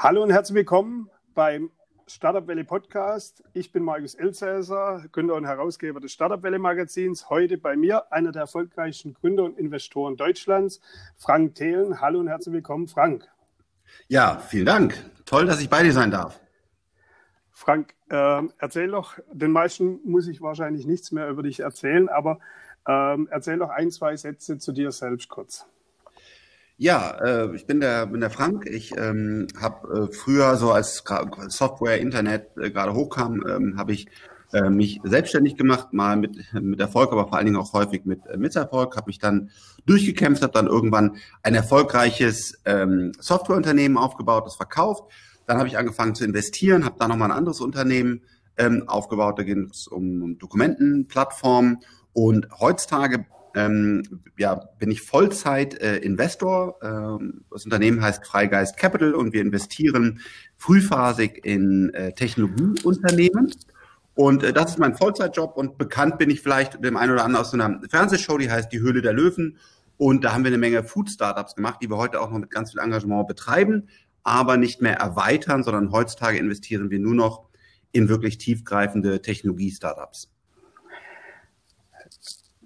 Hallo und herzlich willkommen beim Startup Welle Podcast. Ich bin Markus Elsässer, Gründer und Herausgeber des Startup Welle Magazins. Heute bei mir einer der erfolgreichsten Gründer und Investoren Deutschlands, Frank Thelen. Hallo und herzlich willkommen, Frank. Ja, vielen Dank. Toll, dass ich bei dir sein darf. Frank, äh, erzähl doch, den meisten muss ich wahrscheinlich nichts mehr über dich erzählen, aber äh, erzähl doch ein, zwei Sätze zu dir selbst kurz. Ja, äh, ich bin der, bin der Frank. Ich ähm, habe äh, früher so als Software, Internet äh, gerade hochkam, ähm, habe ich äh, mich selbstständig gemacht, mal mit, mit Erfolg, aber vor allen Dingen auch häufig mit äh, Misserfolg, habe mich dann durchgekämpft, habe dann irgendwann ein erfolgreiches ähm, Softwareunternehmen aufgebaut, das verkauft. Dann habe ich angefangen zu investieren, habe dann nochmal ein anderes Unternehmen ähm, aufgebaut, da ging es um, um Dokumentenplattformen und heutzutage ähm, ja, bin ich Vollzeit-Investor. Äh, ähm, das Unternehmen heißt Freigeist Capital und wir investieren frühphasig in äh, Technologieunternehmen. Und äh, das ist mein Vollzeitjob und bekannt bin ich vielleicht dem einen oder anderen aus so einer Fernsehshow, die heißt Die Höhle der Löwen. Und da haben wir eine Menge Food-Startups gemacht, die wir heute auch noch mit ganz viel Engagement betreiben, aber nicht mehr erweitern, sondern heutzutage investieren wir nur noch in wirklich tiefgreifende Technologie-Startups.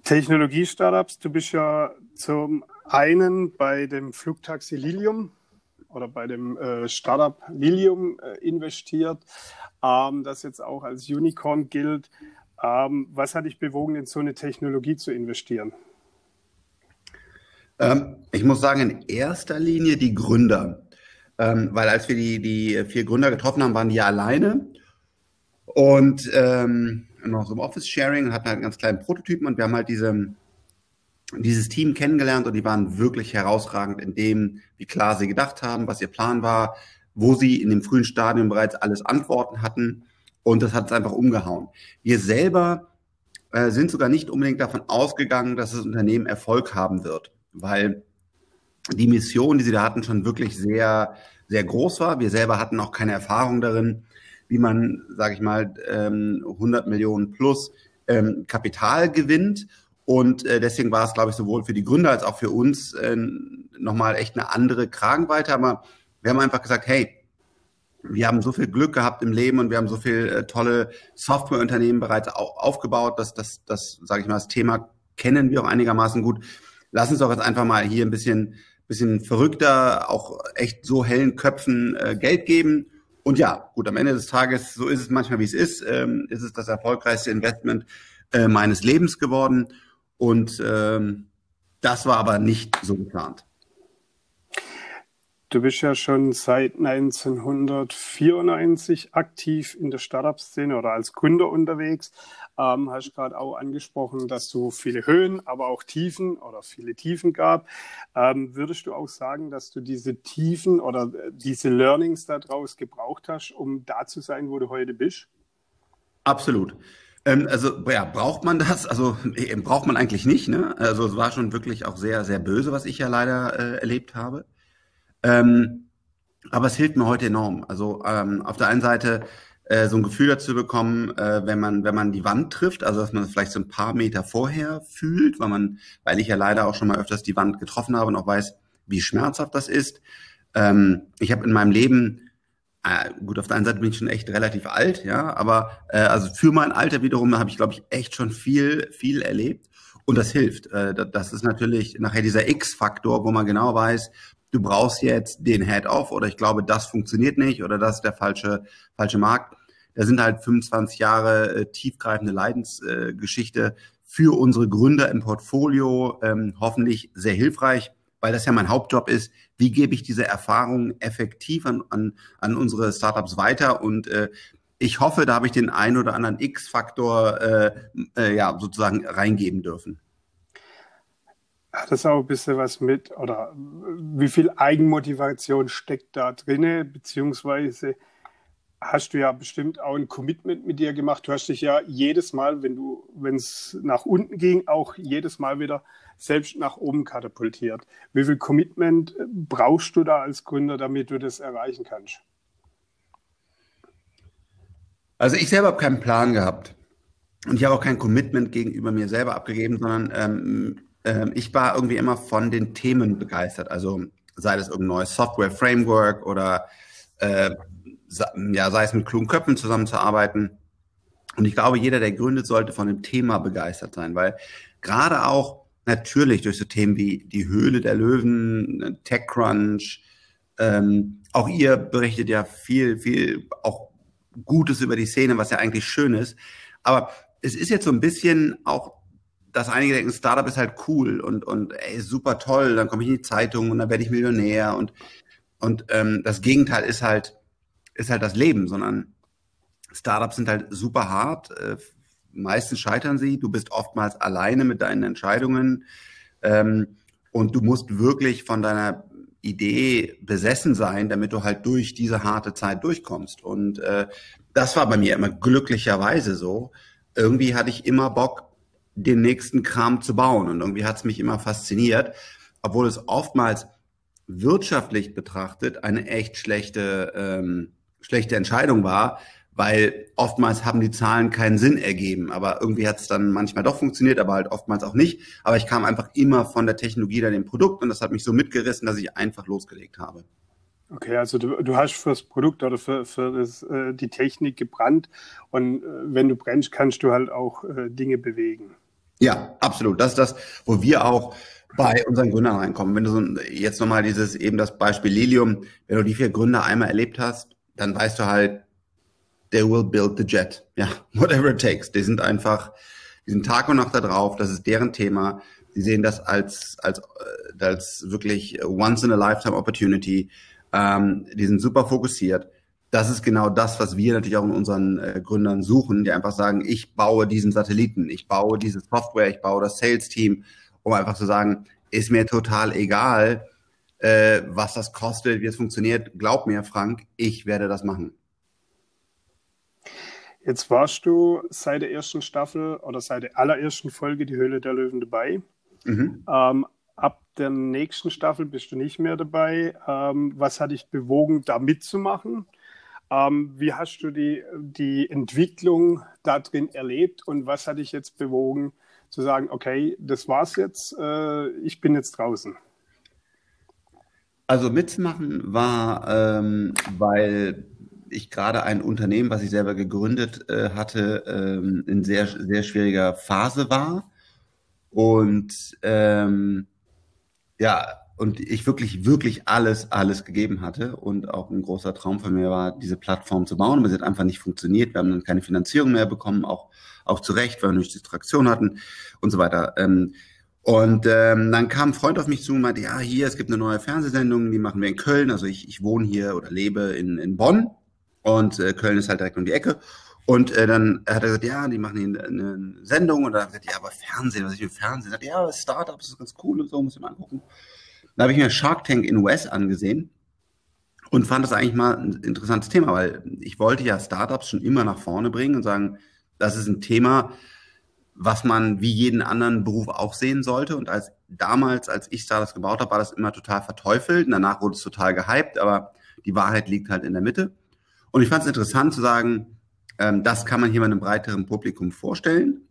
Technologie-Startups. Du bist ja zum einen bei dem Flugtaxi Lilium oder bei dem äh, Startup Lilium äh, investiert, ähm, das jetzt auch als Unicorn gilt. Ähm, was hat dich bewogen, in so eine Technologie zu investieren? Ähm, ich muss sagen, in erster Linie die Gründer. Ähm, weil als wir die, die vier Gründer getroffen haben, waren die ja alleine. Und ähm, noch so im Office-Sharing und hatten halt einen ganz kleinen Prototypen und wir haben halt diese, dieses Team kennengelernt und die waren wirklich herausragend in dem, wie klar sie gedacht haben, was ihr Plan war, wo sie in dem frühen Stadium bereits alles Antworten hatten und das hat es einfach umgehauen. Wir selber äh, sind sogar nicht unbedingt davon ausgegangen, dass das Unternehmen Erfolg haben wird, weil die Mission, die sie da hatten, schon wirklich sehr, sehr groß war. Wir selber hatten auch keine Erfahrung darin, wie man, sage ich mal, 100 ähm, Millionen plus ähm, Kapital gewinnt. Und äh, deswegen war es, glaube ich, sowohl für die Gründer als auch für uns äh, nochmal echt eine andere Kragenweite. Aber wir haben einfach gesagt, hey, wir haben so viel Glück gehabt im Leben und wir haben so viel äh, tolle Softwareunternehmen bereits au aufgebaut, dass das, das sage ich mal, das Thema kennen wir auch einigermaßen gut. Lass uns doch jetzt einfach mal hier ein bisschen, bisschen verrückter, auch echt so hellen Köpfen äh, Geld geben und ja, gut, am Ende des Tages, so ist es manchmal, wie es ist, ähm, ist es das erfolgreichste Investment äh, meines Lebens geworden. Und ähm, das war aber nicht so geplant. Du bist ja schon seit 1994 aktiv in der Startup-Szene oder als Gründer unterwegs. Ähm, hast gerade auch angesprochen, dass du viele Höhen, aber auch Tiefen oder viele Tiefen gab. Ähm, würdest du auch sagen, dass du diese Tiefen oder äh, diese Learnings daraus gebraucht hast, um da zu sein, wo du heute bist? Absolut. Ähm, also ja, braucht man das? Also äh, braucht man eigentlich nicht. Ne? Also es war schon wirklich auch sehr, sehr böse, was ich ja leider äh, erlebt habe. Ähm, aber es hilft mir heute enorm. Also ähm, auf der einen Seite äh, so ein Gefühl dazu bekommen, äh, wenn man wenn man die Wand trifft, also dass man es vielleicht so ein paar Meter vorher fühlt, weil man, weil ich ja leider auch schon mal öfters die Wand getroffen habe und auch weiß, wie schmerzhaft das ist. Ähm, ich habe in meinem Leben äh, gut, auf der einen Seite bin ich schon echt relativ alt, ja, aber äh, also für mein Alter wiederum habe ich, glaube ich, echt schon viel, viel erlebt. Und das hilft. Äh, das ist natürlich nachher dieser X-Faktor, wo man genau weiß, du brauchst jetzt den Head-Off oder ich glaube, das funktioniert nicht oder das ist der falsche, falsche Markt. Da sind halt 25 Jahre äh, tiefgreifende Leidensgeschichte äh, für unsere Gründer im Portfolio ähm, hoffentlich sehr hilfreich, weil das ja mein Hauptjob ist. Wie gebe ich diese Erfahrungen effektiv an, an, an unsere Startups weiter? Und äh, ich hoffe, da habe ich den ein oder anderen X-Faktor äh, äh, ja sozusagen reingeben dürfen. Hat das auch ein bisschen was mit, oder wie viel Eigenmotivation steckt da drinne, beziehungsweise hast du ja bestimmt auch ein Commitment mit dir gemacht. Du hast dich ja jedes Mal, wenn du, wenn es nach unten ging, auch jedes Mal wieder selbst nach oben katapultiert. Wie viel Commitment brauchst du da als Gründer, damit du das erreichen kannst? Also ich selber habe keinen Plan gehabt. Und ich habe auch kein Commitment gegenüber mir selber abgegeben, sondern ähm, ähm, ich war irgendwie immer von den Themen begeistert. Also sei das irgendein neues Software-Framework oder äh, ja, sei es mit klugen Köpfen zusammenzuarbeiten. Und ich glaube, jeder, der gründet, sollte von dem Thema begeistert sein, weil gerade auch natürlich durch so Themen wie die Höhle der Löwen, TechCrunch, ähm, auch ihr berichtet ja viel, viel auch Gutes über die Szene, was ja eigentlich schön ist. Aber es ist jetzt so ein bisschen auch, dass einige denken, Startup ist halt cool und, und ey, super toll, dann komme ich in die Zeitung und dann werde ich Millionär und, und ähm, das Gegenteil ist halt, ist halt das Leben, sondern Startups sind halt super hart. Äh, meistens scheitern sie. Du bist oftmals alleine mit deinen Entscheidungen. Ähm, und du musst wirklich von deiner Idee besessen sein, damit du halt durch diese harte Zeit durchkommst. Und äh, das war bei mir immer glücklicherweise so. Irgendwie hatte ich immer Bock, den nächsten Kram zu bauen. Und irgendwie hat es mich immer fasziniert, obwohl es oftmals wirtschaftlich betrachtet eine echt schlechte, ähm, schlechte Entscheidung war, weil oftmals haben die Zahlen keinen Sinn ergeben. Aber irgendwie hat es dann manchmal doch funktioniert, aber halt oftmals auch nicht. Aber ich kam einfach immer von der Technologie dann dem Produkt und das hat mich so mitgerissen, dass ich einfach losgelegt habe. Okay, also du, du hast fürs Produkt oder für, für das, äh, die Technik gebrannt und äh, wenn du brennst, kannst du halt auch äh, Dinge bewegen. Ja, absolut. Das ist das, wo wir auch bei unseren Gründern reinkommen. Wenn du so jetzt nochmal dieses eben das Beispiel Lilium, wenn du die vier Gründer einmal erlebt hast, dann weißt du halt, they will build the jet. Ja, whatever it takes. Die sind einfach, die sind Tag und Nacht da drauf. Das ist deren Thema. Sie sehen das als, als, äh, als wirklich once in a lifetime opportunity. Ähm, die sind super fokussiert. Das ist genau das, was wir natürlich auch in unseren äh, Gründern suchen, die einfach sagen, ich baue diesen Satelliten, ich baue diese Software, ich baue das Sales-Team, um einfach zu sagen, ist mir total egal, äh, was das kostet, wie es funktioniert. Glaub mir, Frank, ich werde das machen. Jetzt warst du seit der ersten Staffel oder seit der allerersten Folge Die Höhle der Löwen dabei. Mhm. Ähm, ab der nächsten Staffel bist du nicht mehr dabei. Ähm, was hat dich bewogen, da mitzumachen? Ähm, wie hast du die, die Entwicklung da drin erlebt und was hat dich jetzt bewogen, zu sagen, okay, das war's jetzt, äh, ich bin jetzt draußen? Also mitzumachen war, ähm, weil ich gerade ein Unternehmen, was ich selber gegründet äh, hatte, ähm, in sehr, sehr schwieriger Phase war. Und ähm, ja, und ich wirklich, wirklich alles, alles gegeben hatte. Und auch ein großer Traum von mir war, diese Plattform zu bauen. Aber sie hat einfach nicht funktioniert. Wir haben dann keine Finanzierung mehr bekommen, auch, auch zu Recht, weil wir nicht Distraktion hatten und so weiter. Ähm, und ähm, dann kam ein Freund auf mich zu und meinte, ja, hier, es gibt eine neue Fernsehsendung, die machen wir in Köln. Also ich, ich wohne hier oder lebe in, in Bonn und äh, Köln ist halt direkt um die Ecke. Und äh, dann hat er gesagt, ja, die machen hier eine, eine Sendung. Und dann hat er gesagt, ja, aber Fernsehen, was ich für Fernsehen? Sagt, ja, Startups ist ganz cool und so, muss ich mal angucken. Dann habe ich mir Shark Tank in US angesehen und fand das eigentlich mal ein interessantes Thema, weil ich wollte ja Startups schon immer nach vorne bringen und sagen, das ist ein Thema, was man wie jeden anderen Beruf auch sehen sollte. Und als damals, als ich Startups gebaut habe, war das immer total verteufelt. Danach wurde es total gehypt, aber die Wahrheit liegt halt in der Mitte. Und ich fand es interessant zu sagen, ähm, das kann man hier mal einem breiteren Publikum vorstellen.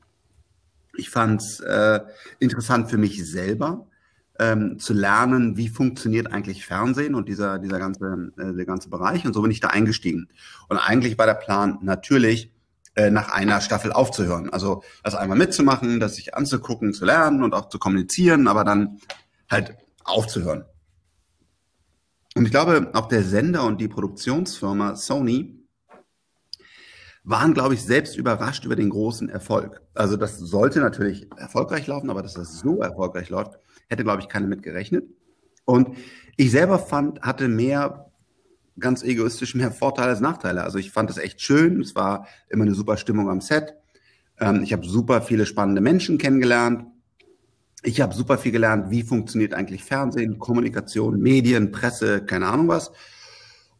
Ich fand es äh, interessant für mich selber ähm, zu lernen, wie funktioniert eigentlich Fernsehen und dieser, dieser ganze, äh, der ganze Bereich. Und so bin ich da eingestiegen. Und eigentlich war der Plan natürlich, äh, nach einer Staffel aufzuhören. Also das einmal mitzumachen, das sich anzugucken, zu lernen und auch zu kommunizieren, aber dann halt aufzuhören. Und ich glaube, auch der Sender und die Produktionsfirma Sony waren, glaube ich, selbst überrascht über den großen Erfolg. Also das sollte natürlich erfolgreich laufen, aber dass das so erfolgreich läuft, hätte, glaube ich, keiner mit gerechnet. Und ich selber fand, hatte mehr, ganz egoistisch, mehr Vorteile als Nachteile. Also ich fand es echt schön. Es war immer eine super Stimmung am Set. Ähm, ich habe super viele spannende Menschen kennengelernt ich habe super viel gelernt, wie funktioniert eigentlich Fernsehen, Kommunikation, Medien, Presse, keine Ahnung was.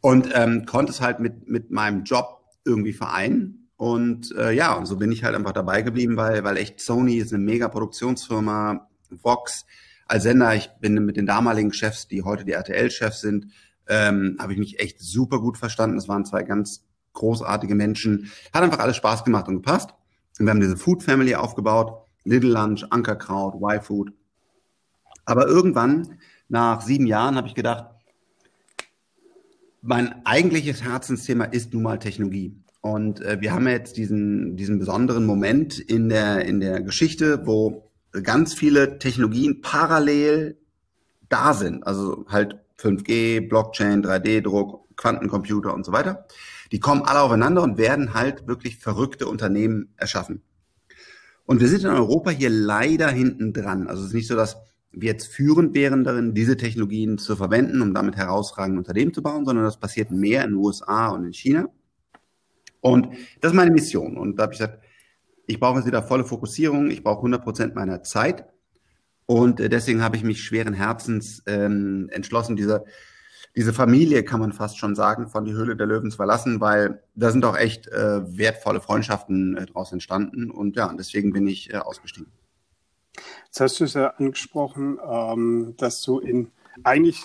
Und ähm, konnte es halt mit, mit meinem Job irgendwie vereinen. Und äh, ja, und so bin ich halt einfach dabei geblieben, weil, weil echt Sony ist eine mega Produktionsfirma, Vox als Sender, ich bin mit den damaligen Chefs, die heute die RTL-Chefs sind, ähm, habe ich mich echt super gut verstanden. Es waren zwei ganz großartige Menschen. Hat einfach alles Spaß gemacht und gepasst. Und wir haben diese Food Family aufgebaut Little Lunch, Ankerkraut, Y-Food. Aber irgendwann, nach sieben Jahren, habe ich gedacht, mein eigentliches Herzensthema ist nun mal Technologie. Und äh, wir haben jetzt diesen, diesen besonderen Moment in der, in der Geschichte, wo ganz viele Technologien parallel da sind. Also halt 5G, Blockchain, 3D-Druck, Quantencomputer und so weiter. Die kommen alle aufeinander und werden halt wirklich verrückte Unternehmen erschaffen. Und wir sind in Europa hier leider hinten dran. Also es ist nicht so, dass wir jetzt führend wären darin, diese Technologien zu verwenden, um damit herausragende Unternehmen zu bauen, sondern das passiert mehr in den USA und in China. Und das ist meine Mission. Und da habe ich gesagt, ich brauche jetzt wieder volle Fokussierung, ich brauche 100 Prozent meiner Zeit. Und äh, deswegen habe ich mich schweren Herzens ähm, entschlossen, diese, diese Familie, kann man fast schon sagen, von die Höhle der Löwen zu verlassen, weil da sind auch echt äh, wertvolle Freundschaften äh, daraus entstanden. Und ja, deswegen bin ich äh, ausgestiegen. Jetzt hast du es ja angesprochen, ähm, dass du in eigentlich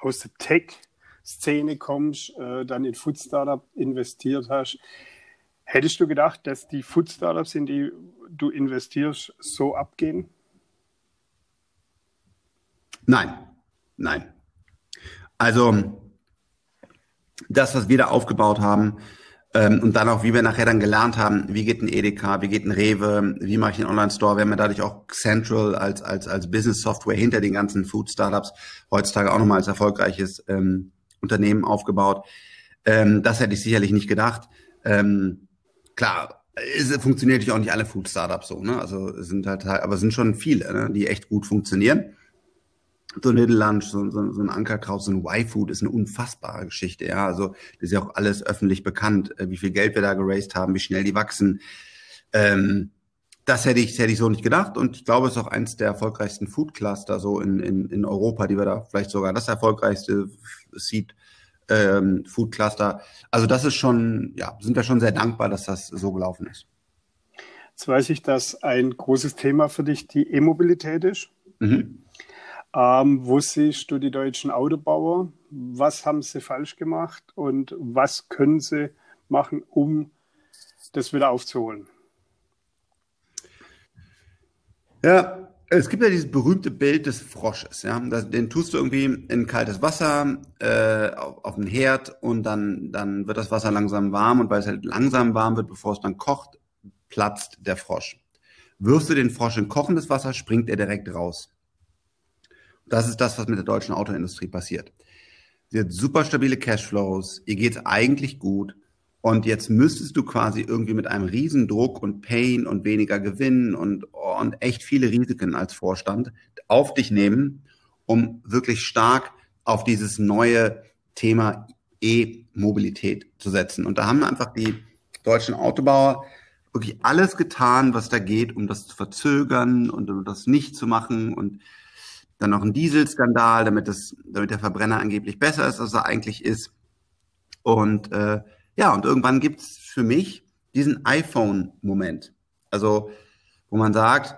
aus der Tech-Szene kommst, äh, dann in Food Startup investiert hast. Hättest du gedacht, dass die Food Startups, in die du investierst, so abgehen? Nein, nein. Also das, was wir da aufgebaut haben, ähm, und dann auch, wie wir nachher dann gelernt haben, wie geht ein Edeka, wie geht ein Rewe, wie mache ich einen Online-Store. Wir haben ja dadurch auch Central als, als, als Business-Software hinter den ganzen Food-Startups heutzutage auch nochmal als erfolgreiches ähm, Unternehmen aufgebaut. Ähm, das hätte ich sicherlich nicht gedacht. Ähm, klar, es funktioniert natürlich auch nicht alle Food-Startups so, ne? Also sind halt, aber es sind schon viele, ne? die echt gut funktionieren so ein Little Lunch, so, so, so ein Ankerkraut, so ein Y-Food ist eine unfassbare Geschichte. Ja, also das ist ja auch alles öffentlich bekannt, äh, wie viel Geld wir da geraced haben, wie schnell die wachsen. Ähm, das hätte ich, hätte ich so nicht gedacht. Und ich glaube, es ist auch eins der erfolgreichsten Food Cluster so in, in, in Europa, die wir da vielleicht sogar das erfolgreichste Seed ähm, Food Cluster. Also das ist schon, ja, sind wir schon sehr dankbar, dass das so gelaufen ist. Jetzt weiß ich, dass ein großes Thema für dich die E-Mobilität ist. Mhm. Ähm, wo siehst du die deutschen Autobauer? Was haben sie falsch gemacht und was können sie machen, um das wieder aufzuholen? Ja, es gibt ja dieses berühmte Bild des Frosches. Ja? den tust du irgendwie in kaltes Wasser äh, auf, den Herd und dann, dann wird das Wasser langsam warm und weil es halt langsam warm wird, bevor es dann kocht, platzt der Frosch. Wirfst du den Frosch in kochendes Wasser, springt er direkt raus. Das ist das, was mit der deutschen Autoindustrie passiert. Sie hat super stabile Cashflows, ihr geht's eigentlich gut. Und jetzt müsstest du quasi irgendwie mit einem Riesendruck und Pain und weniger Gewinn und, und echt viele Risiken als Vorstand auf dich nehmen, um wirklich stark auf dieses neue Thema E-Mobilität zu setzen. Und da haben einfach die deutschen Autobauer wirklich alles getan, was da geht, um das zu verzögern und um das nicht zu machen. Und dann noch ein Dieselskandal, damit, das, damit der Verbrenner angeblich besser ist, als er eigentlich ist. Und äh, ja, und irgendwann gibt's für mich diesen iPhone-Moment. Also, wo man sagt,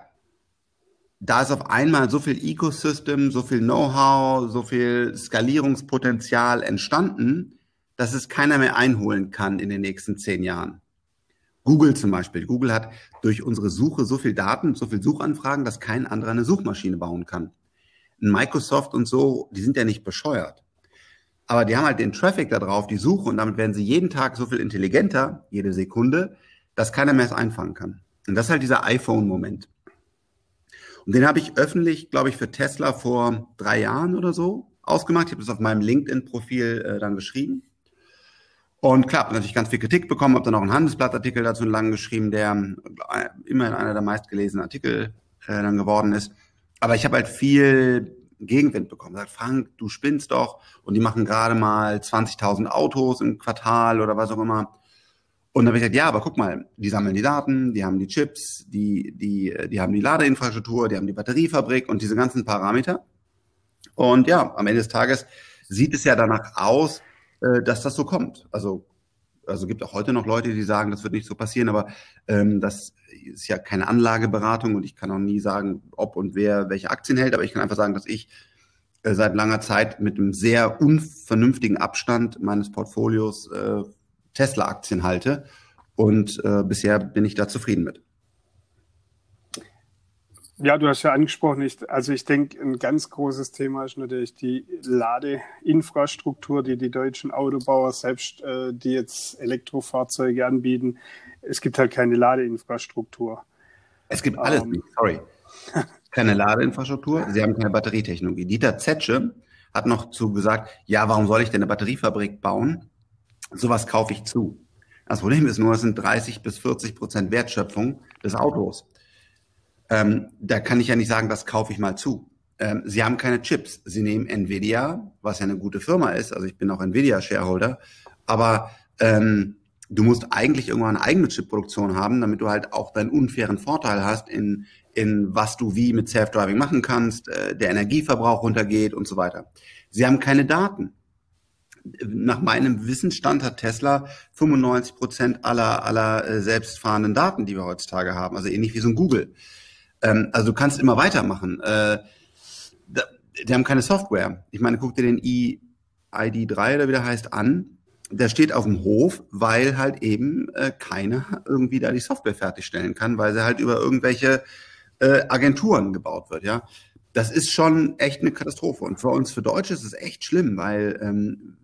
da ist auf einmal so viel Ecosystem, so viel Know-how, so viel Skalierungspotenzial entstanden, dass es keiner mehr einholen kann in den nächsten zehn Jahren. Google zum Beispiel. Google hat durch unsere Suche so viel Daten, so viel Suchanfragen, dass kein anderer eine Suchmaschine bauen kann. Microsoft und so, die sind ja nicht bescheuert. Aber die haben halt den Traffic da drauf, die Suche, und damit werden sie jeden Tag so viel intelligenter, jede Sekunde, dass keiner mehr es einfangen kann. Und das ist halt dieser iPhone-Moment. Und den habe ich öffentlich, glaube ich, für Tesla vor drei Jahren oder so ausgemacht. Ich habe das auf meinem LinkedIn-Profil äh, dann geschrieben. Und klar, natürlich ganz viel Kritik bekommen, habe dann auch einen Handelsblattartikel dazu lang geschrieben, der äh, immerhin einer der meistgelesenen Artikel äh, dann geworden ist. Aber ich habe halt viel Gegenwind bekommen. Sagt, Frank, du spinnst doch. Und die machen gerade mal 20.000 Autos im Quartal oder was auch immer. Und dann habe ich gesagt, ja, aber guck mal, die sammeln die Daten, die haben die Chips, die, die, die haben die Ladeinfrastruktur, die haben die Batteriefabrik und diese ganzen Parameter. Und ja, am Ende des Tages sieht es ja danach aus, äh, dass das so kommt. Also also gibt auch heute noch Leute, die sagen, das wird nicht so passieren, aber ähm, das ist ja keine Anlageberatung und ich kann auch nie sagen, ob und wer welche Aktien hält, aber ich kann einfach sagen, dass ich äh, seit langer Zeit mit einem sehr unvernünftigen Abstand meines Portfolios äh, Tesla-Aktien halte und äh, bisher bin ich da zufrieden mit. Ja, du hast ja angesprochen, ich, also ich denke, ein ganz großes Thema ist natürlich die Ladeinfrastruktur, die die deutschen Autobauer selbst, äh, die jetzt Elektrofahrzeuge anbieten, es gibt halt keine Ladeinfrastruktur. Es gibt alles ähm, nicht, sorry. Keine Ladeinfrastruktur, sie haben keine Batterietechnologie. Dieter Zetsche hat noch zu gesagt, ja, warum soll ich denn eine Batteriefabrik bauen? Sowas kaufe ich zu. Das Problem ist nur, es sind 30 bis 40 Prozent Wertschöpfung des Autos. Ähm, da kann ich ja nicht sagen, das kaufe ich mal zu. Ähm, sie haben keine Chips. Sie nehmen Nvidia, was ja eine gute Firma ist. Also ich bin auch Nvidia-Shareholder. Aber ähm, du musst eigentlich irgendwann eine eigene Chipproduktion haben, damit du halt auch deinen unfairen Vorteil hast in, in was du wie mit Self-Driving machen kannst, äh, der Energieverbrauch runtergeht und so weiter. Sie haben keine Daten. Nach meinem Wissensstand hat Tesla 95 Prozent aller, aller äh, selbstfahrenden Daten, die wir heutzutage haben. Also ähnlich wie so ein Google. Ähm, also du kannst immer weitermachen. Äh, da, die haben keine Software. Ich meine, guck dir den ID3 oder wie der heißt an. Der steht auf dem Hof, weil halt eben äh, keiner irgendwie da die Software fertigstellen kann, weil sie halt über irgendwelche äh, Agenturen gebaut wird, ja. Das ist schon echt eine Katastrophe. Und für uns, für Deutsche ist es echt schlimm, weil ähm,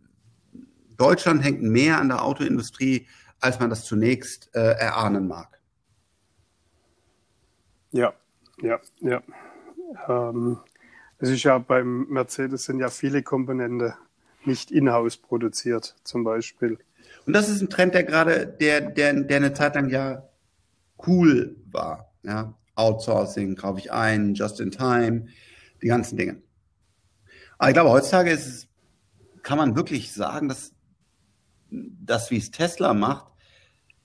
Deutschland hängt mehr an der Autoindustrie, als man das zunächst äh, erahnen mag. Ja, ja, ja. Ähm, es ist ja beim Mercedes sind ja viele Komponenten nicht in-house produziert, zum Beispiel. Und das ist ein Trend, der gerade, der, der, der eine Zeit lang ja cool war. Ja? Outsourcing kaufe ich ein, just in time, die ganzen Dinge. Aber ich glaube, heutzutage ist kann man wirklich sagen, dass das, wie es Tesla macht,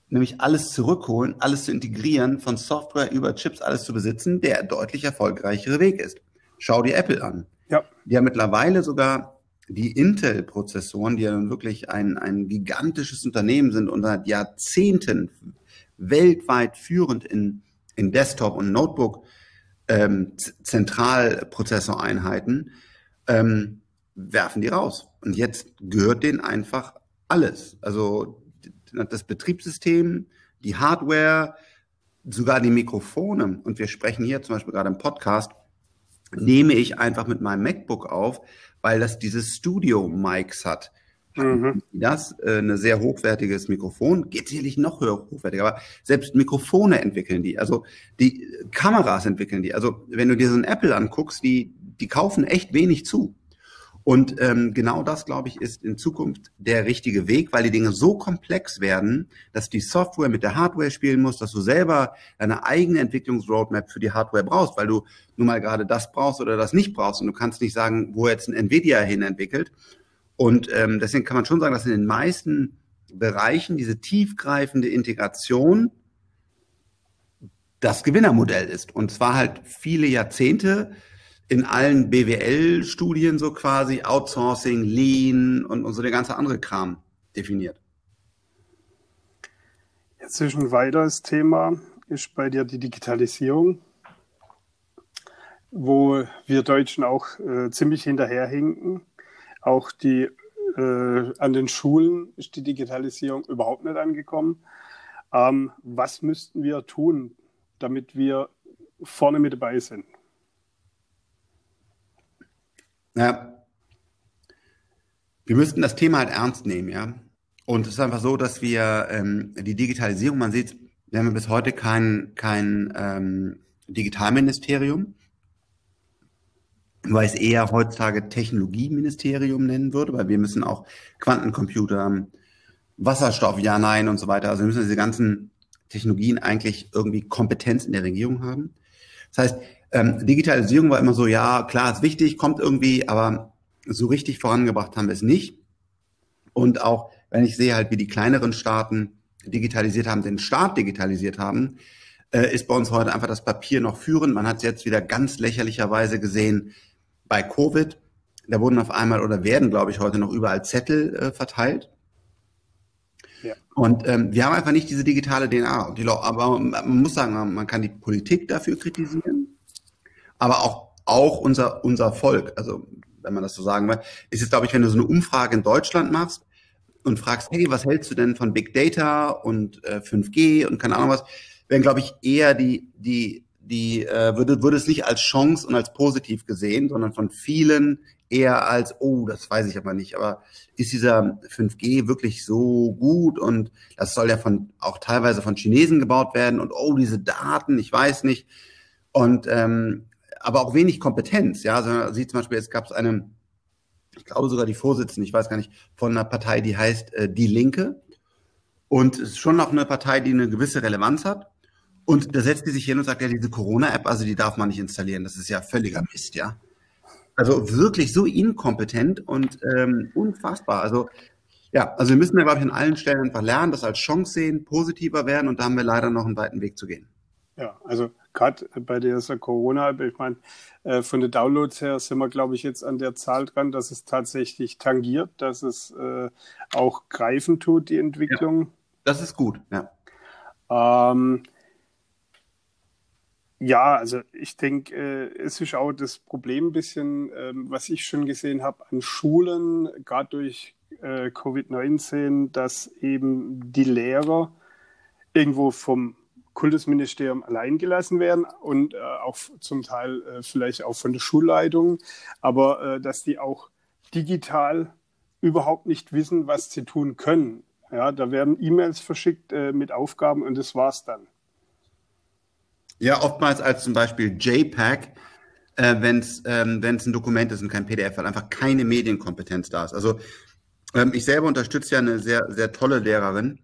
nämlich alles zurückholen, alles zu integrieren, von Software über Chips alles zu besitzen, der deutlich erfolgreichere Weg ist. Schau dir Apple an. Ja. Die haben mittlerweile sogar die Intel-Prozessoren, die ja nun wirklich ein, ein gigantisches Unternehmen sind und seit Jahrzehnten weltweit führend in, in Desktop und Notebook ähm, Zentralprozessoreinheiten, ähm, werfen die raus. Und jetzt gehört denen einfach alles. Also das Betriebssystem, die Hardware, sogar die Mikrofone. Und wir sprechen hier zum Beispiel gerade im Podcast, nehme ich einfach mit meinem MacBook auf, weil das dieses Studio-Mics hat. Mhm. Das äh, ein sehr hochwertiges Mikrofon, geht sicherlich noch höher hochwertig, aber selbst Mikrofone entwickeln die, also die Kameras entwickeln die. Also wenn du dir so ein Apple anguckst, die, die kaufen echt wenig zu. Und ähm, genau das, glaube ich, ist in Zukunft der richtige Weg, weil die Dinge so komplex werden, dass die Software mit der Hardware spielen muss, dass du selber eine eigene Entwicklungsroadmap für die Hardware brauchst, weil du nun mal gerade das brauchst oder das nicht brauchst. Und du kannst nicht sagen, wo jetzt ein Nvidia hin entwickelt. Und ähm, deswegen kann man schon sagen, dass in den meisten Bereichen diese tiefgreifende Integration das Gewinnermodell ist. Und zwar halt viele Jahrzehnte in allen BWL-Studien so quasi Outsourcing, Lean und, und so der ganze andere Kram definiert. Jetzt ist ein weiteres Thema, ist bei dir die Digitalisierung, wo wir Deutschen auch äh, ziemlich hinterherhinken. Auch die äh, an den Schulen ist die Digitalisierung überhaupt nicht angekommen. Ähm, was müssten wir tun, damit wir vorne mit dabei sind? Ja. Wir müssten das Thema halt ernst nehmen, ja. Und es ist einfach so, dass wir ähm, die Digitalisierung, man sieht, wir haben bis heute kein, kein ähm, Digitalministerium, weil ich es eher heutzutage Technologieministerium nennen würde, weil wir müssen auch Quantencomputer, Wasserstoff, ja, nein und so weiter. Also wir müssen diese ganzen Technologien eigentlich irgendwie Kompetenz in der Regierung haben. Das heißt, ähm, Digitalisierung war immer so, ja, klar, ist wichtig, kommt irgendwie, aber so richtig vorangebracht haben wir es nicht. Und auch, wenn ich sehe halt, wie die kleineren Staaten digitalisiert haben, den Staat digitalisiert haben, äh, ist bei uns heute einfach das Papier noch führend. Man hat es jetzt wieder ganz lächerlicherweise gesehen bei Covid. Da wurden auf einmal oder werden, glaube ich, heute noch überall Zettel äh, verteilt. Ja. Und ähm, wir haben einfach nicht diese digitale DNA. Die, aber man muss sagen, man kann die Politik dafür kritisieren aber auch, auch unser, unser Volk, also wenn man das so sagen will, ist es, glaube ich, wenn du so eine Umfrage in Deutschland machst und fragst, hey, was hältst du denn von Big Data und äh, 5G und keine Ahnung was, werden, glaube ich, eher die, die, die äh, würde, würde es nicht als Chance und als positiv gesehen, sondern von vielen eher als, oh, das weiß ich aber nicht, aber ist dieser 5G wirklich so gut und das soll ja von auch teilweise von Chinesen gebaut werden und oh, diese Daten, ich weiß nicht. Und ähm, aber auch wenig Kompetenz, ja. Also sieht zum Beispiel, jetzt gab es eine, ich glaube sogar die Vorsitzende, ich weiß gar nicht, von einer Partei, die heißt äh, Die Linke. Und es ist schon noch eine Partei, die eine gewisse Relevanz hat. Und da setzt die sich hin und sagt, ja, diese Corona-App, also die darf man nicht installieren. Das ist ja völliger Mist, ja. Also wirklich so inkompetent und ähm, unfassbar. Also ja, also wir müssen ja, glaube ich, an allen Stellen einfach lernen, das als Chance sehen, positiver werden und da haben wir leider noch einen weiten Weg zu gehen. Ja, also gerade bei dieser Corona, ich meine, äh, von den Downloads her sind wir, glaube ich, jetzt an der Zahl dran, dass es tatsächlich tangiert, dass es äh, auch greifen tut, die Entwicklung. Ja, das ist gut, ja. Ähm, ja, also ich denke, äh, es ist auch das Problem ein bisschen, äh, was ich schon gesehen habe an Schulen, gerade durch äh, Covid-19, dass eben die Lehrer irgendwo vom Kultusministerium allein gelassen werden und äh, auch zum Teil äh, vielleicht auch von der Schulleitung, aber äh, dass die auch digital überhaupt nicht wissen, was sie tun können. Ja, da werden E-Mails verschickt mit Aufgaben und das war's dann. Ja, oftmals als zum Beispiel JPEG, äh, wenn es ähm, ein Dokument ist und kein PDF, weil einfach keine Medienkompetenz da ist. Also ähm, ich selber unterstütze ja eine sehr, sehr tolle Lehrerin,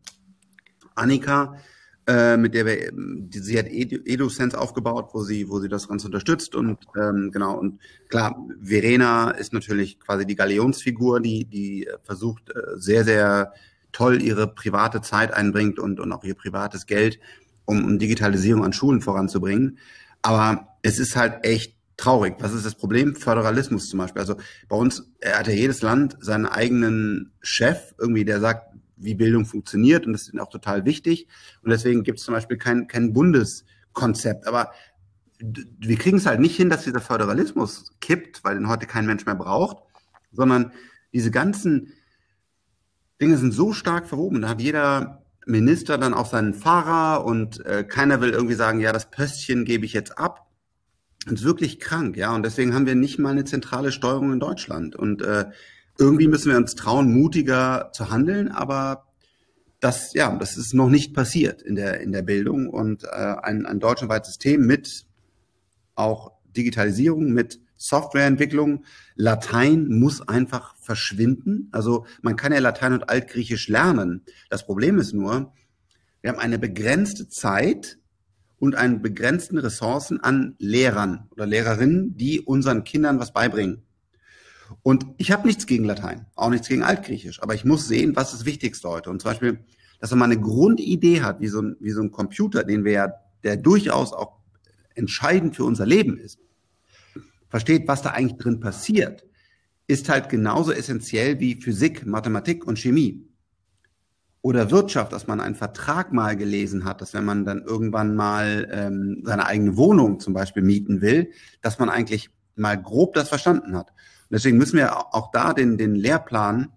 Annika, äh, mit der wir, die, sie hat EduSense aufgebaut, wo sie, wo sie das Ganze unterstützt und ähm, genau und klar, Verena ist natürlich quasi die Galionsfigur, die, die versucht äh, sehr, sehr toll ihre private Zeit einbringt und, und auch ihr privates Geld um, um Digitalisierung an Schulen voranzubringen. Aber es ist halt echt traurig. Was ist das Problem? Föderalismus zum Beispiel. Also bei uns hat ja jedes Land seinen eigenen Chef, irgendwie, der sagt, wie Bildung funktioniert und das ist auch total wichtig. Und deswegen gibt es zum Beispiel kein, kein Bundeskonzept. Aber wir kriegen es halt nicht hin, dass dieser Föderalismus kippt, weil den heute kein Mensch mehr braucht, sondern diese ganzen Dinge sind so stark verwoben. Da hat jeder Minister dann auf seinen Fahrer und äh, keiner will irgendwie sagen, ja, das Pöstchen gebe ich jetzt ab. Das ist wirklich krank, ja. Und deswegen haben wir nicht mal eine zentrale Steuerung in Deutschland. Und äh, irgendwie müssen wir uns trauen, mutiger zu handeln, aber das, ja, das ist noch nicht passiert in der, in der Bildung. Und äh, ein, ein deutschlandweites System mit auch Digitalisierung, mit Softwareentwicklung. Latein muss einfach verschwinden. Also man kann ja Latein und Altgriechisch lernen. Das Problem ist nur, wir haben eine begrenzte Zeit und einen begrenzten Ressourcen an Lehrern oder Lehrerinnen, die unseren Kindern was beibringen. Und ich habe nichts gegen Latein, auch nichts gegen Altgriechisch, aber ich muss sehen, was das Wichtigste heute. Und zum Beispiel, dass man eine Grundidee hat, wie so ein, wie so ein Computer, den wir ja, der durchaus auch entscheidend für unser Leben ist versteht, was da eigentlich drin passiert, ist halt genauso essentiell wie Physik, Mathematik und Chemie. Oder Wirtschaft, dass man einen Vertrag mal gelesen hat, dass wenn man dann irgendwann mal ähm, seine eigene Wohnung zum Beispiel mieten will, dass man eigentlich mal grob das verstanden hat. Deswegen müssen wir auch da den, den Lehrplan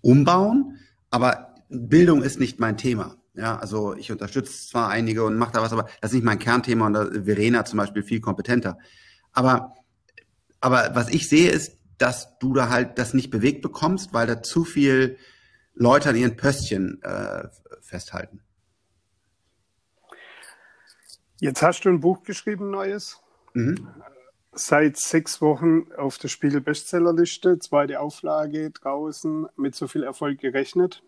umbauen, aber Bildung ist nicht mein Thema. Ja, also ich unterstütze zwar einige und mache da was, aber das ist nicht mein Kernthema und da Verena zum Beispiel viel kompetenter. Aber aber was ich sehe, ist, dass du da halt das nicht bewegt bekommst, weil da zu viel Leute an ihren Pöstchen äh, festhalten. Jetzt hast du ein Buch geschrieben, neues. Mhm. Seit sechs Wochen auf der Spiegel Bestsellerliste, zweite Auflage draußen, mit so viel Erfolg gerechnet?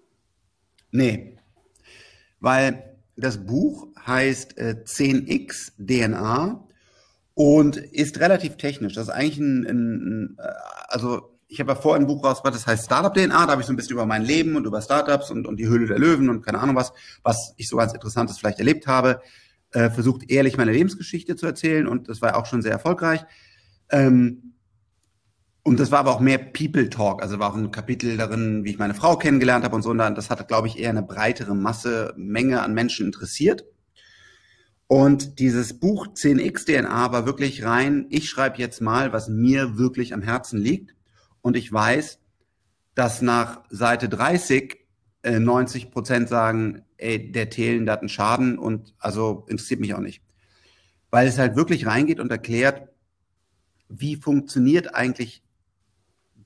Nee, weil das Buch heißt äh, 10x DNA und ist relativ technisch. Das ist eigentlich ein, ein äh, also ich habe ja vorhin ein Buch rausgebracht, das heißt Startup DNA, da habe ich so ein bisschen über mein Leben und über Startups und, und die Höhle der Löwen und keine Ahnung was, was ich so ganz Interessantes vielleicht erlebt habe, äh, versucht ehrlich meine Lebensgeschichte zu erzählen und das war auch schon sehr erfolgreich. Ähm, und das war aber auch mehr People Talk, also war auch ein Kapitel darin, wie ich meine Frau kennengelernt habe und so. Und das hat, glaube ich, eher eine breitere Masse, Menge an Menschen interessiert. Und dieses Buch 10x DNA war wirklich rein, ich schreibe jetzt mal, was mir wirklich am Herzen liegt. Und ich weiß, dass nach Seite 30 äh, 90 Prozent sagen, ey, der Thelen, der hat einen Schaden und also interessiert mich auch nicht. weil es halt wirklich reingeht und erklärt, wie funktioniert eigentlich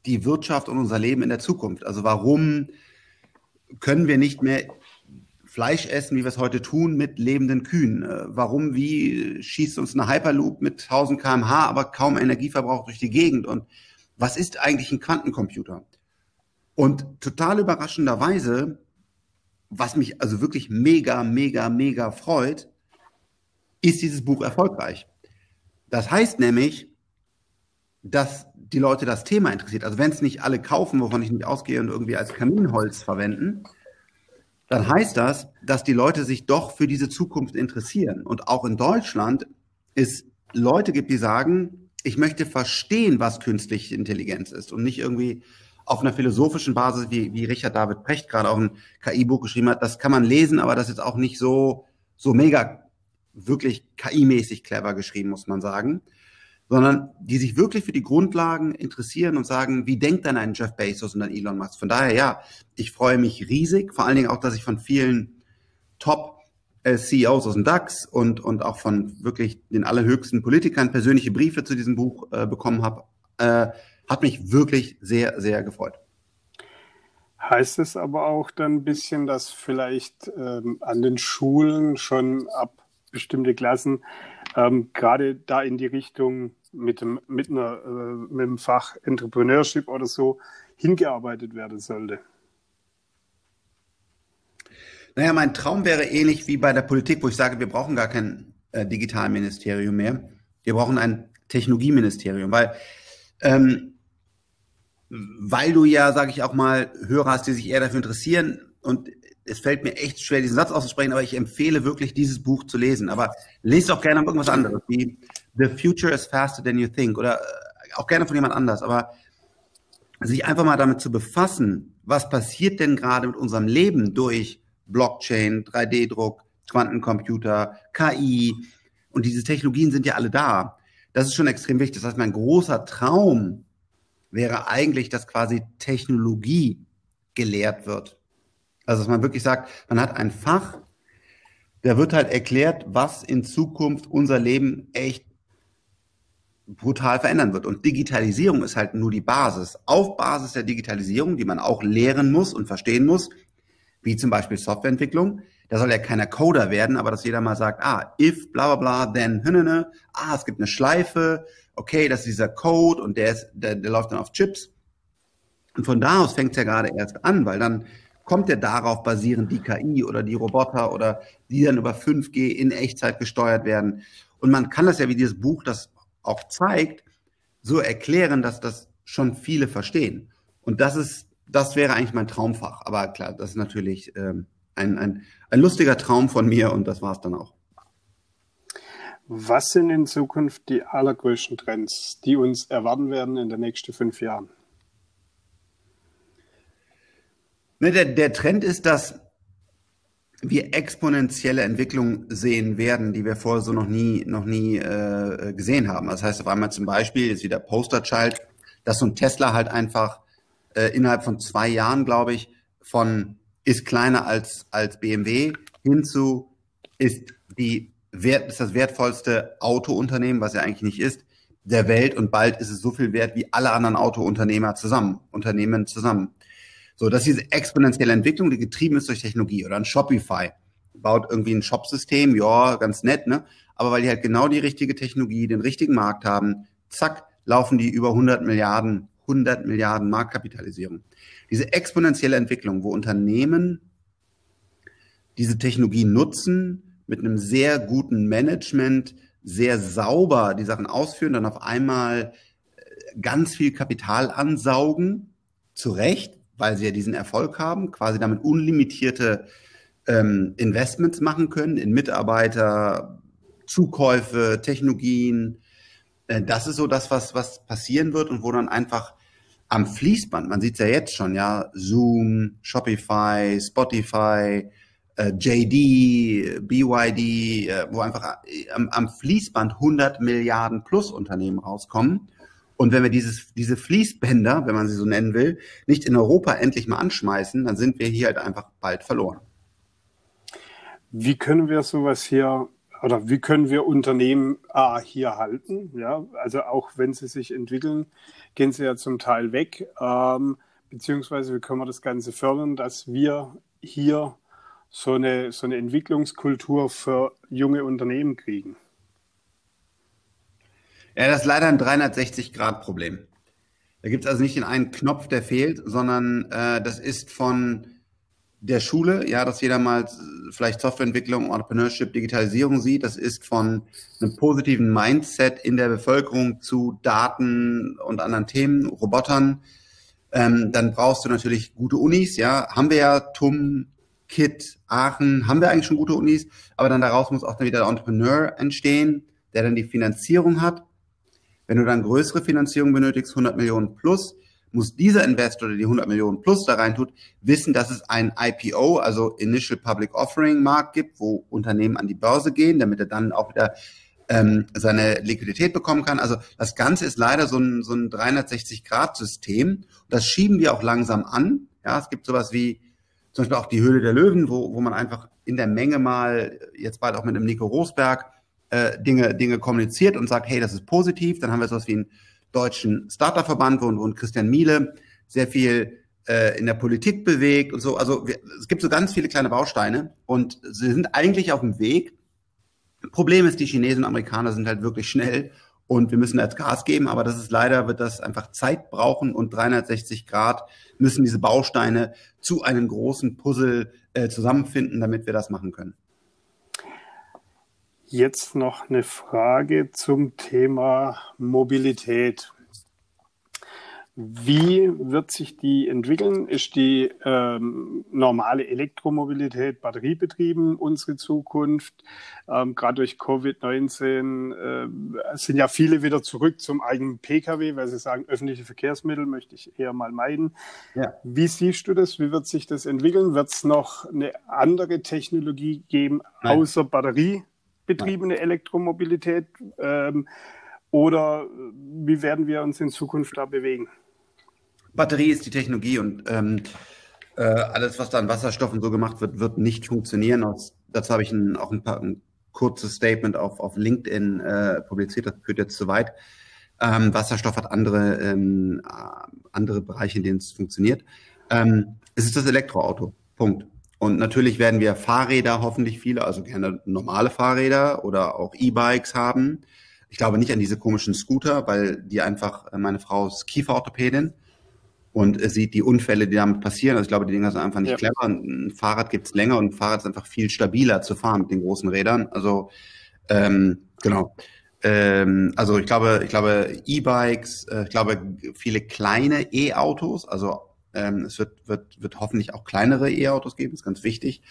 die Wirtschaft und unser Leben in der Zukunft. Also warum können wir nicht mehr Fleisch essen, wie wir es heute tun, mit lebenden Kühen? Äh, warum, wie schießt uns eine Hyperloop mit 1000 kmh, aber kaum Energieverbrauch durch die Gegend? Und was ist eigentlich ein Quantencomputer? Und total überraschenderweise, was mich also wirklich mega, mega, mega freut, ist dieses Buch erfolgreich. Das heißt nämlich, dass die Leute das Thema interessiert. Also wenn es nicht alle kaufen, wovon ich nicht ausgehe und irgendwie als Kaminholz verwenden, dann heißt das, dass die Leute sich doch für diese Zukunft interessieren. Und auch in Deutschland es Leute gibt, die sagen, ich möchte verstehen, was künstliche Intelligenz ist und nicht irgendwie auf einer philosophischen Basis, wie, wie Richard David Precht gerade auch ein KI-Buch geschrieben hat. Das kann man lesen, aber das ist auch nicht so, so mega wirklich KI-mäßig clever geschrieben, muss man sagen sondern die sich wirklich für die Grundlagen interessieren und sagen, wie denkt dann ein Jeff Bezos und ein Elon Musk? Von daher, ja, ich freue mich riesig, vor allen Dingen auch, dass ich von vielen Top äh, CEOs aus dem DAX und, und auch von wirklich den allerhöchsten Politikern persönliche Briefe zu diesem Buch äh, bekommen habe. Äh, hat mich wirklich sehr, sehr gefreut. Heißt es aber auch dann ein bisschen, dass vielleicht ähm, an den Schulen schon ab bestimmte Klassen ähm, gerade da in die Richtung mit dem, mit, einer, äh, mit dem Fach Entrepreneurship oder so hingearbeitet werden sollte. Naja, mein Traum wäre ähnlich wie bei der Politik, wo ich sage, wir brauchen gar kein äh, Digitalministerium mehr. Wir brauchen ein Technologieministerium, weil, ähm, weil du ja, sage ich auch mal, Hörer hast, die sich eher dafür interessieren und es fällt mir echt schwer, diesen Satz auszusprechen, aber ich empfehle wirklich, dieses Buch zu lesen. Aber lest auch gerne irgendwas anderes, wie The Future is Faster Than You Think oder äh, auch gerne von jemand anders. Aber sich einfach mal damit zu befassen, was passiert denn gerade mit unserem Leben durch Blockchain, 3D-Druck, Quantencomputer, KI und diese Technologien sind ja alle da. Das ist schon extrem wichtig. Das heißt, mein großer Traum wäre eigentlich, dass quasi Technologie gelehrt wird. Also dass man wirklich sagt, man hat ein Fach, da wird halt erklärt, was in Zukunft unser Leben echt brutal verändern wird. Und Digitalisierung ist halt nur die Basis. Auf Basis der Digitalisierung, die man auch lehren muss und verstehen muss, wie zum Beispiel Softwareentwicklung, da soll ja keiner Coder werden, aber dass jeder mal sagt, ah, if, bla bla bla, then, hünnene, ah, es gibt eine Schleife, okay, das ist dieser Code und der, ist, der, der läuft dann auf Chips. Und von da aus fängt es ja gerade erst an, weil dann kommt ja darauf basierend die KI oder die Roboter oder die dann über 5G in Echtzeit gesteuert werden. Und man kann das ja, wie dieses Buch das auch zeigt, so erklären, dass das schon viele verstehen. Und das ist, das wäre eigentlich mein Traumfach. Aber klar, das ist natürlich ähm, ein, ein, ein lustiger Traum von mir und das war es dann auch. Was sind in Zukunft die allergrößten Trends, die uns erwarten werden in den nächsten fünf Jahren? Ne, der, der Trend ist, dass wir exponentielle Entwicklungen sehen werden, die wir vorher so noch nie, noch nie äh, gesehen haben. Das heißt auf einmal zum Beispiel, jetzt wieder Posterchild, dass so ein Tesla halt einfach äh, innerhalb von zwei Jahren, glaube ich, von ist kleiner als, als BMW hinzu ist die Wert, ist das wertvollste Autounternehmen, was ja eigentlich nicht ist, der Welt und bald ist es so viel wert wie alle anderen Autounternehmer zusammen, Unternehmen zusammen. So, dass diese exponentielle Entwicklung, die getrieben ist durch Technologie oder ein Shopify, baut irgendwie ein Shopsystem, ja, ganz nett, ne? Aber weil die halt genau die richtige Technologie, den richtigen Markt haben, zack, laufen die über 100 Milliarden, 100 Milliarden Marktkapitalisierung. Diese exponentielle Entwicklung, wo Unternehmen diese Technologie nutzen, mit einem sehr guten Management, sehr sauber die Sachen ausführen, dann auf einmal äh, ganz viel Kapital ansaugen, zu Recht, weil sie ja diesen Erfolg haben, quasi damit unlimitierte ähm, Investments machen können in Mitarbeiter, Zukäufe, Technologien. Äh, das ist so das, was, was passieren wird und wo dann einfach am Fließband, man sieht es ja jetzt schon, ja, Zoom, Shopify, Spotify, JD, BYD, äh, wo einfach äh, am, am Fließband 100 Milliarden plus Unternehmen rauskommen und wenn wir dieses, diese Fließbänder, wenn man sie so nennen will, nicht in Europa endlich mal anschmeißen, dann sind wir hier halt einfach bald verloren. Wie können wir sowas hier oder wie können wir Unternehmen A hier halten? Ja, also auch wenn sie sich entwickeln, gehen sie ja zum Teil weg. Ähm, beziehungsweise wie können wir das Ganze fördern, dass wir hier so eine, so eine Entwicklungskultur für junge Unternehmen kriegen? Ja, das ist leider ein 360-Grad-Problem. Da gibt es also nicht den einen Knopf, der fehlt, sondern äh, das ist von der Schule, ja, dass jeder mal vielleicht Softwareentwicklung, Entrepreneurship, Digitalisierung sieht. Das ist von einem positiven Mindset in der Bevölkerung zu Daten und anderen Themen, Robotern. Ähm, dann brauchst du natürlich gute Unis, ja. Haben wir ja TUM, KIT, Aachen, haben wir eigentlich schon gute Unis, aber dann daraus muss auch dann wieder der Entrepreneur entstehen, der dann die Finanzierung hat. Wenn du dann größere Finanzierung benötigst, 100 Millionen plus, muss dieser Investor, der die 100 Millionen plus da rein tut, wissen, dass es ein IPO, also Initial Public Offering Markt gibt, wo Unternehmen an die Börse gehen, damit er dann auch wieder ähm, seine Liquidität bekommen kann. Also das Ganze ist leider so ein, so ein 360-Grad-System. Das schieben wir auch langsam an. Ja, es gibt sowas wie zum Beispiel auch die Höhle der Löwen, wo, wo man einfach in der Menge mal, jetzt bald auch mit dem Nico Rosberg, äh, Dinge, Dinge kommuniziert und sagt, hey, das ist positiv. Dann haben wir sowas wie ein deutschen Starterverband, wo, wo Christian Miele sehr viel äh, in der Politik bewegt und so. Also wir, es gibt so ganz viele kleine Bausteine und sie sind eigentlich auf dem Weg. Problem ist, die Chinesen und Amerikaner sind halt wirklich schnell und wir müssen jetzt Gas geben, aber das ist leider, wird das einfach Zeit brauchen und 360 Grad müssen diese Bausteine zu einem großen Puzzle äh, zusammenfinden, damit wir das machen können. Jetzt noch eine Frage zum Thema Mobilität. Wie wird sich die entwickeln? Ist die ähm, normale Elektromobilität batteriebetrieben unsere Zukunft? Ähm, Gerade durch Covid-19 äh, sind ja viele wieder zurück zum eigenen Pkw, weil sie sagen, öffentliche Verkehrsmittel möchte ich eher mal meiden. Ja. Wie siehst du das? Wie wird sich das entwickeln? Wird es noch eine andere Technologie geben, Nein. außer Batterie? betriebene Elektromobilität? Ähm, oder wie werden wir uns in Zukunft da bewegen? Batterie ist die Technologie und ähm, äh, alles, was da an Wasserstoff und so gemacht wird, wird nicht funktionieren. Aus, dazu habe ich ein, auch ein, paar, ein kurzes Statement auf, auf LinkedIn äh, publiziert, das führt jetzt zu weit. Ähm, Wasserstoff hat andere, ähm, andere Bereiche, in denen es funktioniert. Ähm, es ist das Elektroauto. Punkt. Und natürlich werden wir Fahrräder hoffentlich viele, also gerne normale Fahrräder oder auch E-Bikes haben. Ich glaube nicht an diese komischen Scooter, weil die einfach, äh, meine Frau ist Kieferorthopädin und sieht die Unfälle, die damit passieren. Also ich glaube, die Dinger sind einfach nicht ja. clever. Ein Fahrrad gibt's länger und ein Fahrrad ist einfach viel stabiler zu fahren mit den großen Rädern. Also ähm, genau. Ähm, also ich glaube, ich glaube E-Bikes, äh, ich glaube viele kleine E-Autos, also ähm, es wird, wird, wird hoffentlich auch kleinere E-Autos geben, ist ganz wichtig.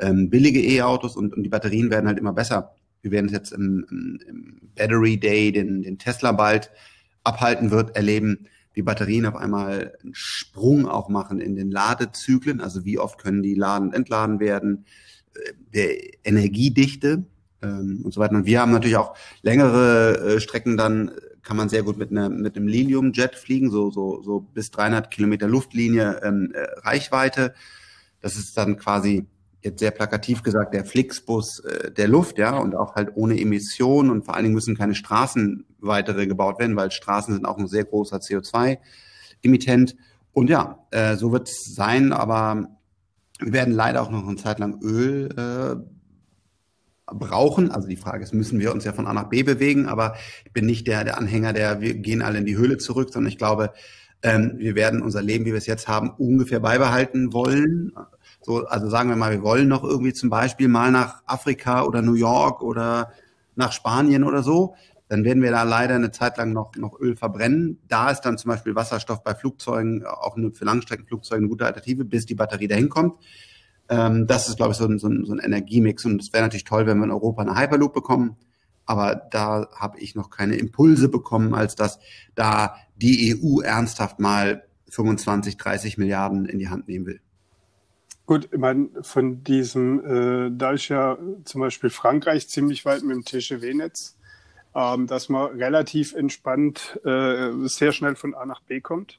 Ähm, billige E-Autos und, und die Batterien werden halt immer besser. Wir werden es jetzt im, im, im Battery Day, den, den Tesla bald abhalten wird, erleben, wie Batterien auf einmal einen Sprung auch machen in den Ladezyklen. Also wie oft können die laden entladen werden, äh, der Energiedichte ähm, und so weiter. Und wir haben natürlich auch längere äh, Strecken dann kann man sehr gut mit, einer, mit einem Lilium-Jet fliegen, so, so, so bis 300 Kilometer Luftlinie ähm, äh, Reichweite. Das ist dann quasi jetzt sehr plakativ gesagt der Flixbus äh, der Luft, ja, und auch halt ohne Emissionen und vor allen Dingen müssen keine Straßen weitere gebaut werden, weil Straßen sind auch ein sehr großer CO2-Emittent. Und ja, äh, so wird es sein, aber wir werden leider auch noch eine Zeit lang Öl äh, brauchen. Also die Frage ist, müssen wir uns ja von A nach B bewegen, aber ich bin nicht der, der Anhänger, der wir gehen alle in die Höhle zurück, sondern ich glaube, ähm, wir werden unser Leben, wie wir es jetzt haben, ungefähr beibehalten wollen. So, also sagen wir mal, wir wollen noch irgendwie zum Beispiel mal nach Afrika oder New York oder nach Spanien oder so. Dann werden wir da leider eine Zeit lang noch, noch Öl verbrennen. Da ist dann zum Beispiel Wasserstoff bei Flugzeugen, auch für Langstreckenflugzeuge eine gute Alternative, bis die Batterie dahin kommt. Ähm, das ist, glaube ich, so ein, so ein, so ein Energiemix. Und es wäre natürlich toll, wenn wir in Europa eine Hyperloop bekommen. Aber da habe ich noch keine Impulse bekommen, als dass da die EU ernsthaft mal 25, 30 Milliarden in die Hand nehmen will. Gut, ich meine, von diesem, äh, da ist ja zum Beispiel Frankreich ziemlich weit mit dem TGW-Netz, ähm, dass man relativ entspannt äh, sehr schnell von A nach B kommt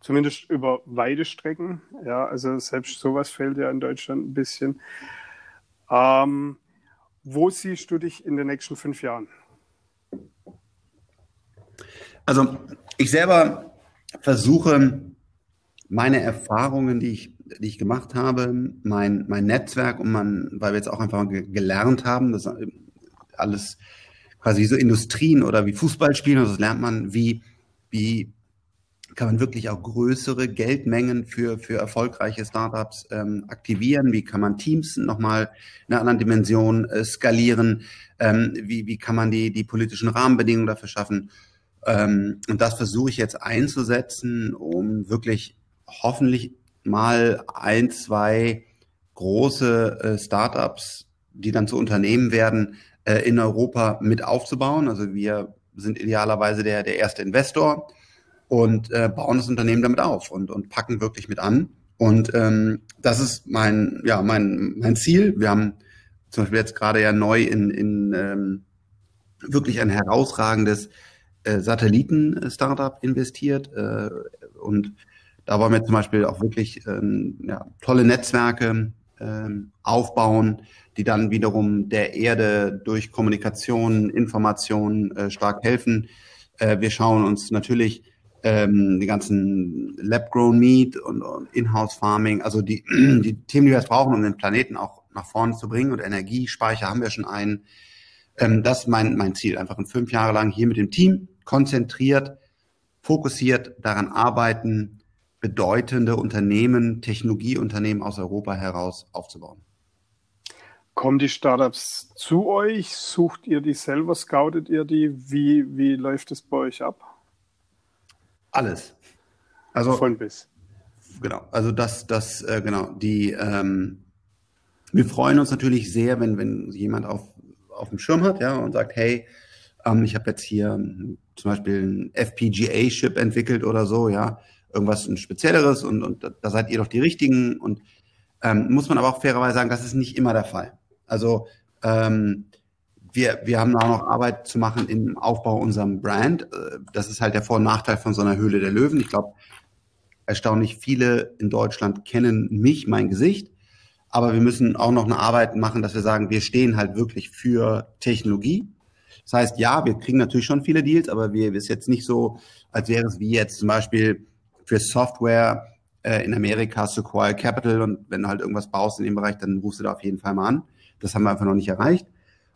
zumindest über weite Strecken. Ja, also selbst sowas fehlt ja in Deutschland ein bisschen. Ähm, Wo siehst du dich in den nächsten fünf Jahren? Also ich selber versuche meine Erfahrungen, die ich, die ich gemacht habe, mein, mein Netzwerk und man, weil wir jetzt auch einfach gelernt haben, das alles quasi so Industrien oder wie Fußball spielen, also das lernt man, wie, wie kann man wirklich auch größere Geldmengen für, für erfolgreiche Startups ähm, aktivieren? Wie kann man Teams nochmal in einer anderen Dimension äh, skalieren? Ähm, wie, wie kann man die, die politischen Rahmenbedingungen dafür schaffen? Ähm, und das versuche ich jetzt einzusetzen, um wirklich hoffentlich mal ein, zwei große äh, Startups, die dann zu Unternehmen werden, äh, in Europa mit aufzubauen. Also wir sind idealerweise der, der erste Investor und äh, bauen das Unternehmen damit auf und, und packen wirklich mit an. Und ähm, das ist mein, ja, mein, mein Ziel. Wir haben zum Beispiel jetzt gerade ja neu in, in ähm, wirklich ein herausragendes äh, Satelliten-Startup investiert. Äh, und da wollen wir zum Beispiel auch wirklich ähm, ja, tolle Netzwerke ähm, aufbauen, die dann wiederum der Erde durch Kommunikation, Information äh, stark helfen. Äh, wir schauen uns natürlich ähm, die ganzen Lab-Grown Meat und, und Inhouse-Farming, also die, die Themen, die wir jetzt brauchen, um den Planeten auch nach vorne zu bringen und Energiespeicher haben wir schon einen. Ähm, das ist mein, mein Ziel, einfach in fünf Jahre lang hier mit dem Team konzentriert, fokussiert daran arbeiten, bedeutende Unternehmen, Technologieunternehmen aus Europa heraus aufzubauen. Kommen die Startups zu euch? Sucht ihr die selber? Scoutet ihr die? Wie, wie läuft es bei euch ab? Alles. Also von bis. Genau. Also das, das, äh, genau. Die, ähm, wir freuen uns natürlich sehr, wenn, wenn jemand auf, auf dem Schirm hat, ja, und sagt, hey, ähm, ich habe jetzt hier zum Beispiel ein FPGA-Chip entwickelt oder so, ja, irgendwas ein Spezielleres und, und da seid ihr doch die Richtigen. Und ähm, muss man aber auch fairerweise sagen, das ist nicht immer der Fall. Also ähm, wir, wir haben auch noch Arbeit zu machen im Aufbau unserem Brand. Äh, das ist halt der Vor- und Nachteil von so einer Höhle der Löwen. Ich glaube, erstaunlich viele in Deutschland kennen mich, mein Gesicht. Aber wir müssen auch noch eine Arbeit machen, dass wir sagen, wir stehen halt wirklich für Technologie. Das heißt, ja, wir kriegen natürlich schon viele Deals, aber wir ist jetzt nicht so, als wäre es wie jetzt zum Beispiel für Software äh, in Amerika Sequoia Capital und wenn du halt irgendwas baust in dem Bereich, dann rufst du da auf jeden Fall mal an. Das haben wir einfach noch nicht erreicht.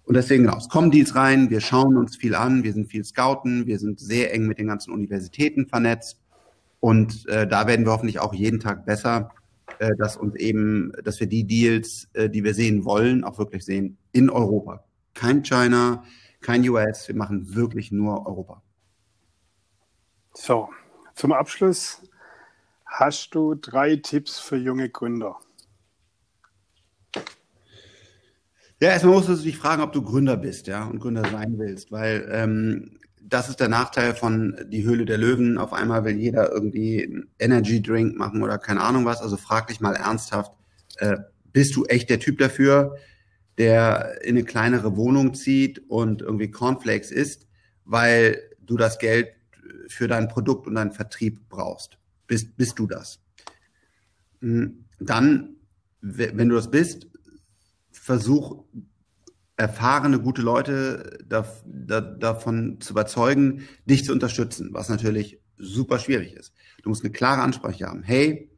Und deswegen, genau, es kommen Deals rein, wir schauen uns viel an, wir sind viel scouten, wir sind sehr eng mit den ganzen Universitäten vernetzt. Und äh, da werden wir hoffentlich auch jeden Tag besser, äh, dass uns eben, dass wir die Deals, äh, die wir sehen wollen, auch wirklich sehen in Europa. Kein China, kein US, wir machen wirklich nur Europa. So, zum Abschluss hast du drei Tipps für junge Gründer. Ja, erstmal musst du dich fragen, ob du Gründer bist, ja, und Gründer sein willst, weil ähm, das ist der Nachteil von die Höhle der Löwen. Auf einmal will jeder irgendwie einen Energy Drink machen oder keine Ahnung was. Also frag dich mal ernsthaft, äh, bist du echt der Typ dafür, der in eine kleinere Wohnung zieht und irgendwie Cornflakes isst, weil du das Geld für dein Produkt und deinen Vertrieb brauchst? Bist, bist du das? Hm, dann, wenn du das bist, versuch erfahrene, gute Leute da, da, davon zu überzeugen, dich zu unterstützen, was natürlich super schwierig ist. Du musst eine klare Ansprache haben. Hey,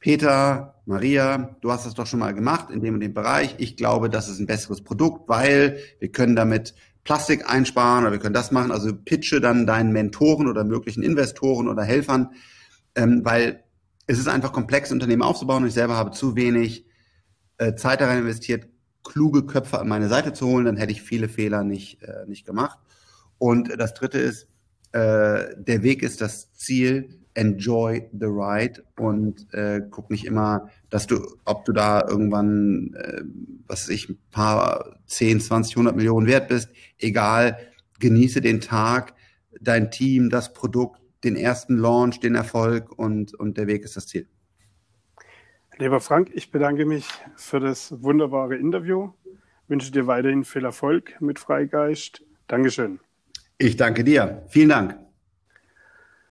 Peter, Maria, du hast das doch schon mal gemacht in dem und dem Bereich. Ich glaube, das ist ein besseres Produkt, weil wir können damit Plastik einsparen oder wir können das machen. Also pitche dann deinen Mentoren oder möglichen Investoren oder Helfern, ähm, weil es ist einfach komplex, Unternehmen aufzubauen und ich selber habe zu wenig äh, Zeit daran investiert, kluge Köpfe an meine Seite zu holen, dann hätte ich viele Fehler nicht, äh, nicht gemacht. Und das dritte ist, äh, der Weg ist das Ziel, enjoy the ride und äh, guck nicht immer, dass du, ob du da irgendwann, äh, was weiß ich, ein paar 10, 20, 100 Millionen wert bist, egal, genieße den Tag, dein Team, das Produkt, den ersten Launch, den Erfolg und, und der Weg ist das Ziel. Lieber Frank, ich bedanke mich für das wunderbare Interview. Wünsche dir weiterhin viel Erfolg mit Freigeist. Dankeschön. Ich danke dir. Vielen Dank.